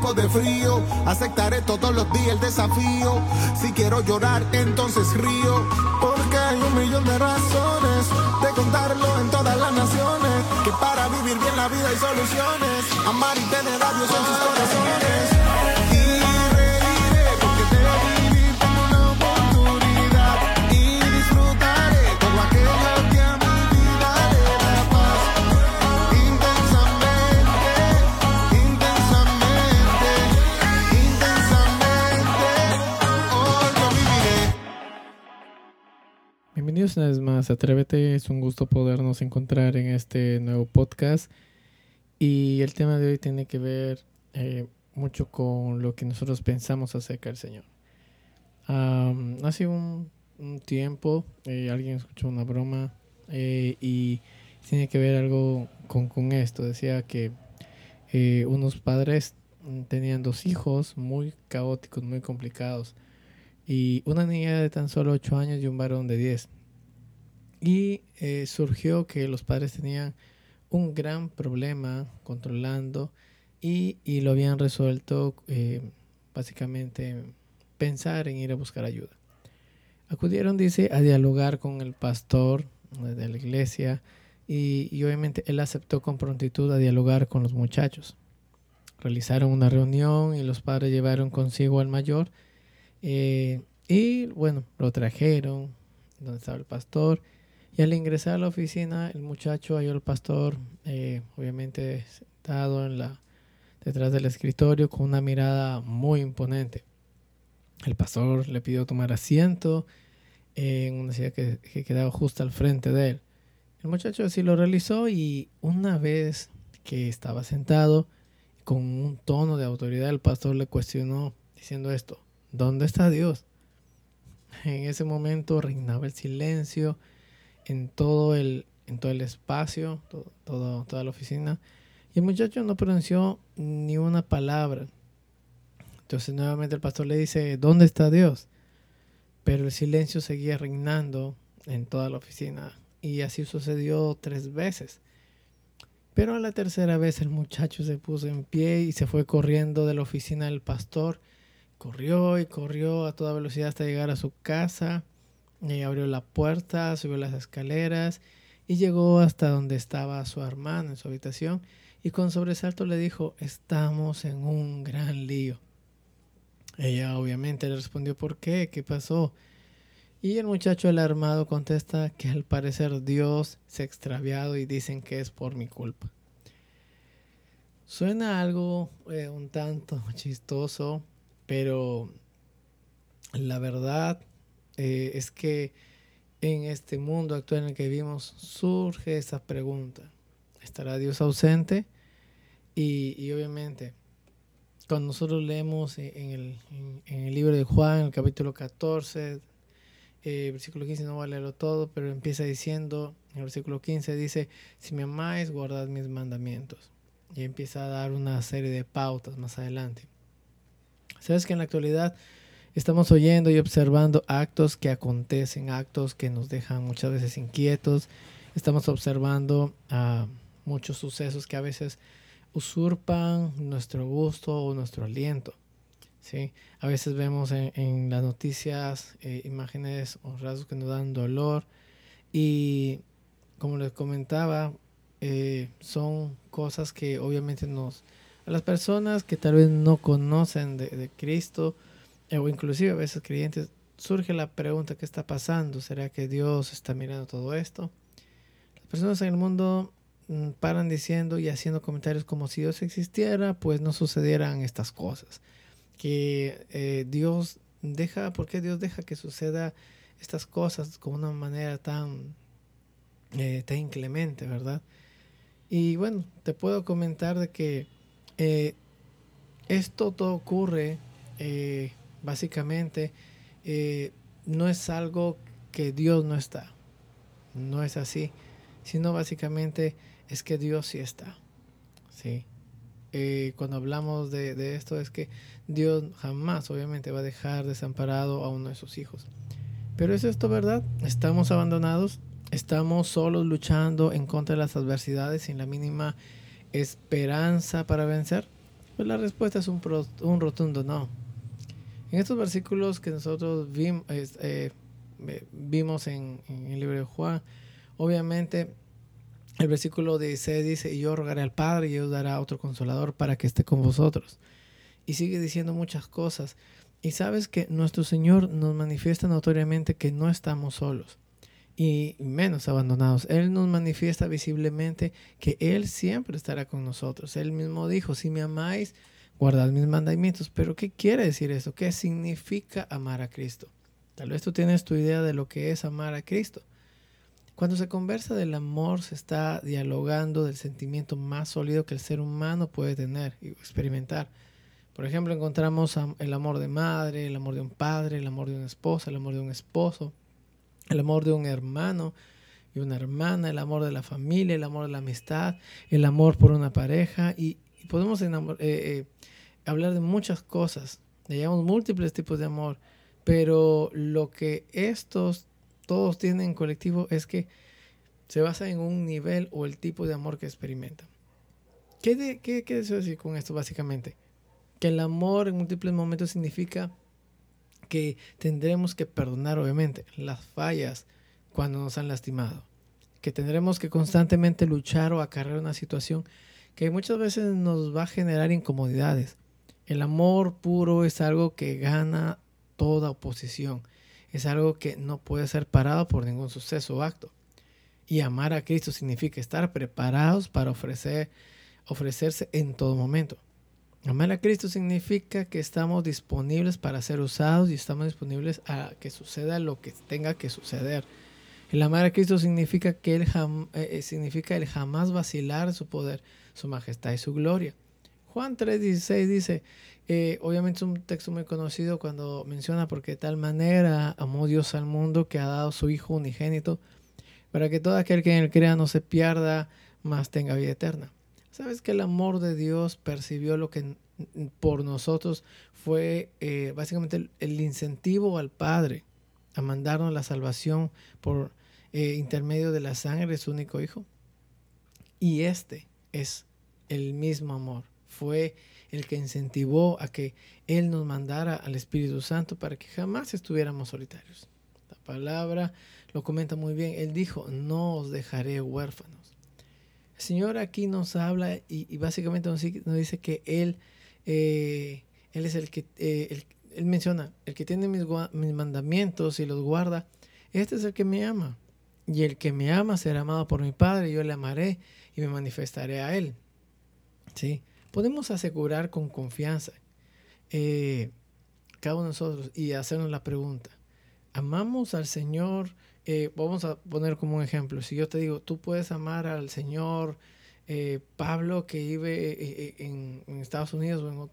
De frío, aceptaré todos los días el desafío. Si quiero llorar, entonces río, porque hay un millón de razones de contarlo en todas las naciones. Que para vivir bien la vida hay soluciones, amar y tener a Dios en sus corazones. Una vez más Atrévete, es un gusto podernos encontrar en este nuevo podcast y el tema de hoy tiene que ver eh, mucho con lo que nosotros pensamos acerca del Señor. Am, hace un, tiempo eh, alguien escuchó una broma eh, y tiene que ver algo con, con esto, decía que unos padres tenían dos hijos muy caóticos, muy complicados y una niña de tan solo 8 años y un varón de 10. Y eh, surgió que los padres tenían un gran problema controlando y, y lo habían resuelto eh, básicamente pensar en ir a buscar ayuda. Acudieron, dice, a dialogar con el pastor eh, de la iglesia y, y obviamente él aceptó con prontitud a dialogar con los muchachos. Realizaron una reunión y los padres llevaron consigo al mayor y bueno, lo trajeron donde estaba el pastor. Y al ingresar a la oficina, el muchacho halló al pastor, eh, obviamente sentado en la, detrás del escritorio con una mirada muy imponente. El pastor le pidió tomar asiento en una silla que, que quedaba justo al frente de él. El muchacho así lo realizó y una vez que estaba sentado con un tono de autoridad. El pastor le cuestionó diciendo esto, ¿dónde está Dios? En ese momento reinaba el silencio en todo el, en todo el espacio, todo, toda la oficina. Y el muchacho no pronunció ni una palabra. Entonces nuevamente el pastor le dice, ¿dónde está Dios? Pero el silencio seguía reinando en toda la oficina. Y así sucedió tres veces. Pero a la tercera vez el muchacho se puso en pie y se fue corriendo de la oficina del pastor. Corrió y corrió a toda velocidad hasta llegar a su casa. Y abrió la puerta, subió las escaleras y llegó hasta donde estaba su hermano en su habitación. Y con sobresalto le dijo, estamos en un gran lío. Ella obviamente le respondió, ¿por qué? ¿Qué pasó? Y el muchacho alarmado contesta que al parecer Dios se ha extraviado y dicen que es por mi culpa. Suena algo eh, un tanto chistoso, pero la verdad eh, es que en este mundo actual en el que vivimos surge esa pregunta. ¿Estará Dios ausente? Y, obviamente, cuando nosotros leemos en el, en el libro de Juan, el capítulo 14, eh, versículo 15 no voy a leerlo todo, pero empieza diciendo, en el versículo 15 dice, si me amáis, guardad mis mandamientos. Y empieza a dar una serie de pautas más adelante. Sabes que en la actualidad estamos oyendo y observando actos que acontecen, actos que nos dejan muchas veces inquietos. Estamos observando uh, muchos sucesos que a veces usurpan nuestro gusto o nuestro aliento. ¿sí? A veces vemos en, las noticias eh, imágenes o rasgos que nos dan dolor y como les comentaba, eh, son cosas que obviamente nos... A las personas que tal vez no conocen de, Cristo o inclusive a veces creyentes, surge la pregunta, ¿qué está pasando? ¿Será que Dios está mirando todo esto? Las personas en el mundo mm, paran diciendo y haciendo comentarios como si Dios existiera, pues no sucedieran estas cosas que eh, Dios deja, ¿por qué Dios deja que suceda estas cosas con una manera tan, eh, tan inclemente, verdad? Y bueno, te puedo comentar de que eh, esto todo ocurre básicamente, no es algo que Dios no está, no es así, sino básicamente es que Dios sí está, ¿sí? Eh, cuando hablamos de, esto es que Dios jamás obviamente va a dejar desamparado a uno de sus hijos. Pero es esto verdad, estamos abandonados, estamos solos luchando en contra de las adversidades sin la mínima esperanza para vencer. Pues la respuesta es un, un rotundo no. En estos versículos que nosotros eh, vimos en, el libro de Juan, obviamente el versículo 16 dice, y yo rogaré al Padre y Él dará otro consolador para que esté con vosotros. Y sigue diciendo muchas cosas. Y sabes que nuestro Señor nos manifiesta notoriamente que no estamos solos y menos abandonados. Él nos manifiesta visiblemente que Él siempre estará con nosotros. Él mismo dijo, si me amáis, guardad mis mandamientos. Pero ¿qué quiere decir eso? ¿Qué significa amar a Cristo? Tal vez tú tienes tu idea de lo que es amar a Cristo. Cuando se conversa del amor, se está dialogando del sentimiento más sólido que el ser humano puede tener y experimentar. Por ejemplo, encontramos el amor de madre, el amor de un padre, el amor de una esposa, el amor de un esposo, el amor de un hermano y una hermana, el amor de la familia, el amor de la amistad, el amor por una pareja y, podemos eh, eh, hablar de muchas cosas. Llamamos múltiples tipos de amor, pero lo que estos todos tienen en colectivo es que se basa en un nivel o el tipo de amor que experimentan. ¿Qué, de, qué, qué deseo decir con esto básicamente? Que el amor en múltiples momentos significa que tendremos que perdonar obviamente las fallas cuando nos han lastimado. Que tendremos que constantemente luchar o acarrear una situación que muchas veces nos va a generar incomodidades. El amor puro es algo que gana toda oposición es algo que no puede ser parado por ningún suceso o acto. Y amar a Cristo significa estar preparados para ofrecer, ofrecerse en todo momento. Amar a Cristo significa que estamos disponibles para ser usados y estamos disponibles a que suceda lo que tenga que suceder. El amar a Cristo significa que él eh, eh, significa el jamás vacilar su poder su majestad y su gloria. Juan 3:16 dice, eh, obviamente es un texto muy conocido cuando menciona porque de tal manera amó Dios al mundo que ha dado su Hijo unigénito para que todo aquel que en él crea no se pierda, mas tenga vida eterna. ¿Sabes que el amor de Dios percibió lo que por nosotros fue eh, básicamente el, incentivo al Padre a mandarnos la salvación por eh, intermedio de la sangre de su único Hijo? Y este es el mismo amor. Fue el que incentivó a que Él nos mandara al Espíritu Santo para que jamás estuviéramos solitarios. La palabra lo comenta muy bien. Él dijo, no os dejaré huérfanos. El Señor aquí nos habla y, básicamente nos, dice que Él, eh, es el que, eh, Él menciona, el que tiene mis, mis mandamientos y los guarda, este es el que me ama. Y el que me ama será amado por mi Padre, yo le amaré y me manifestaré a Él. ¿Sí? Podemos asegurar con confianza eh, cada uno de nosotros y hacernos la pregunta, ¿amamos al Señor eh, vamos a poner como un ejemplo, si yo te digo, tú puedes amar al señor eh, Pablo que vive en, Estados Unidos,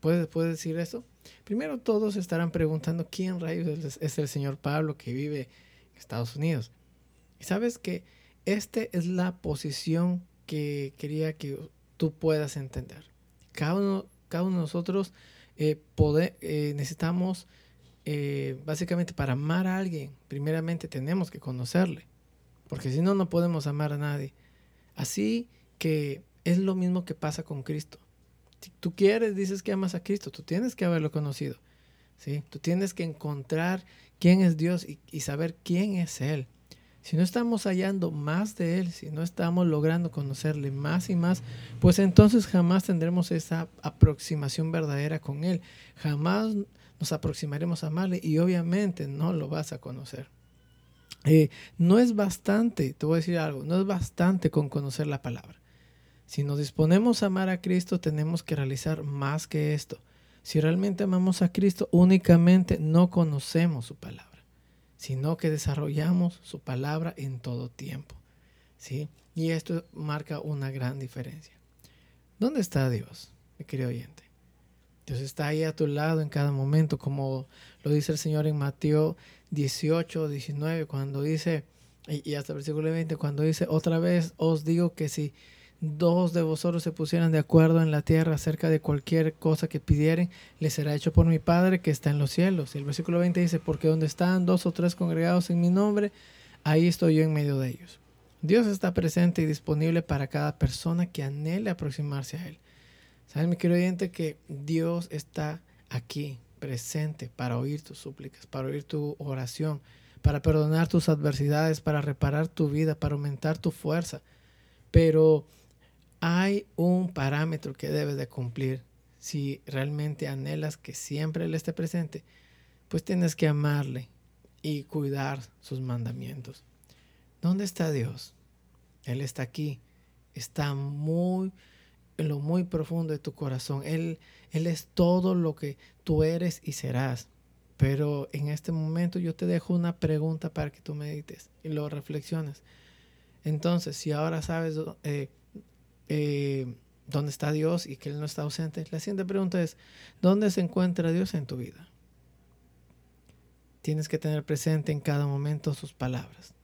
¿puedes, ¿puedes decir eso? Primero todos estarán preguntando quién rayos es, el señor Pablo que vive en Estados Unidos. Y sabes que esta es la posición que quería que tú puedas entender. Cada uno, cada uno de nosotros necesitamos eh, básicamente para amar a alguien, primeramente tenemos que conocerle, porque si no, no podemos amar a nadie. Así que es lo mismo que pasa con Cristo. Si tú quieres, dices que amas a Cristo, tú tienes que haberlo conocido. ¿sí? Tú tienes que encontrar quién es Dios y saber quién es Él. Si no estamos hallando más de Él, si no estamos logrando conocerle más y más, pues entonces jamás tendremos esa aproximación verdadera con Él. Jamás nos aproximaremos a amarle y obviamente no lo vas a conocer. Eh, no es bastante, te voy a decir algo, no es bastante con conocer la palabra. Si nos disponemos a amar a Cristo, tenemos que realizar más que esto. Si realmente amamos a Cristo, únicamente no conocemos su palabra, sino que desarrollamos su palabra en todo tiempo. ¿sí? Y esto marca una gran diferencia. ¿Dónde está Dios, mi querido oyente? Dios está ahí a tu lado en cada momento, como lo dice el Señor en Mateo 18, 19, cuando dice, y hasta el versículo 20, cuando dice, otra vez os digo que si dos de vosotros se pusieran de acuerdo en la tierra acerca de cualquier cosa que pidieren, les será hecho por mi Padre que está en los cielos. Y el versículo 20 dice, porque donde están dos o tres congregados en mi nombre, ahí estoy yo en medio de ellos. Dios está presente y disponible para cada persona que anhele aproximarse a Él. ¿Sabes, mi querido oyente, que Dios está aquí, presente, para oír tus súplicas, para oír tu oración, para perdonar tus adversidades, para reparar tu vida, para aumentar tu fuerza? Pero hay un parámetro que debes de cumplir si realmente anhelas que siempre Él esté presente, pues tienes que amarle y cuidar sus mandamientos. ¿Dónde está Dios? Él está aquí. Está muy en lo muy profundo de tu corazón. Él, Él es todo lo que tú eres y serás. Pero en este momento yo te dejo una pregunta para que tú medites y lo reflexiones. Entonces, si ahora sabes eh, eh, dónde está Dios y que Él no está ausente, la siguiente pregunta es, ¿dónde se encuentra Dios en tu vida? Tienes que tener presente en cada momento sus palabras.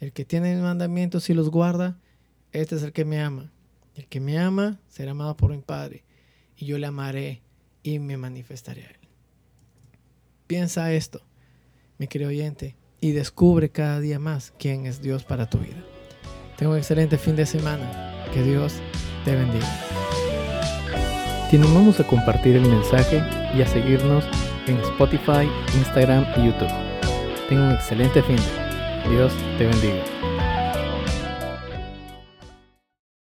El que tiene mis mandamientos y los guarda, este es el que me ama. El que me ama será amado por mi Padre, y yo le amaré y me manifestaré a él. Piensa esto, mi querido oyente, y descubre cada día más quién es Dios para tu vida. Tengo un excelente fin de semana. Que Dios te bendiga. Te animamos a compartir el mensaje y a seguirnos en Spotify, Instagram y YouTube. Tengo un excelente fin. Dios te bendiga.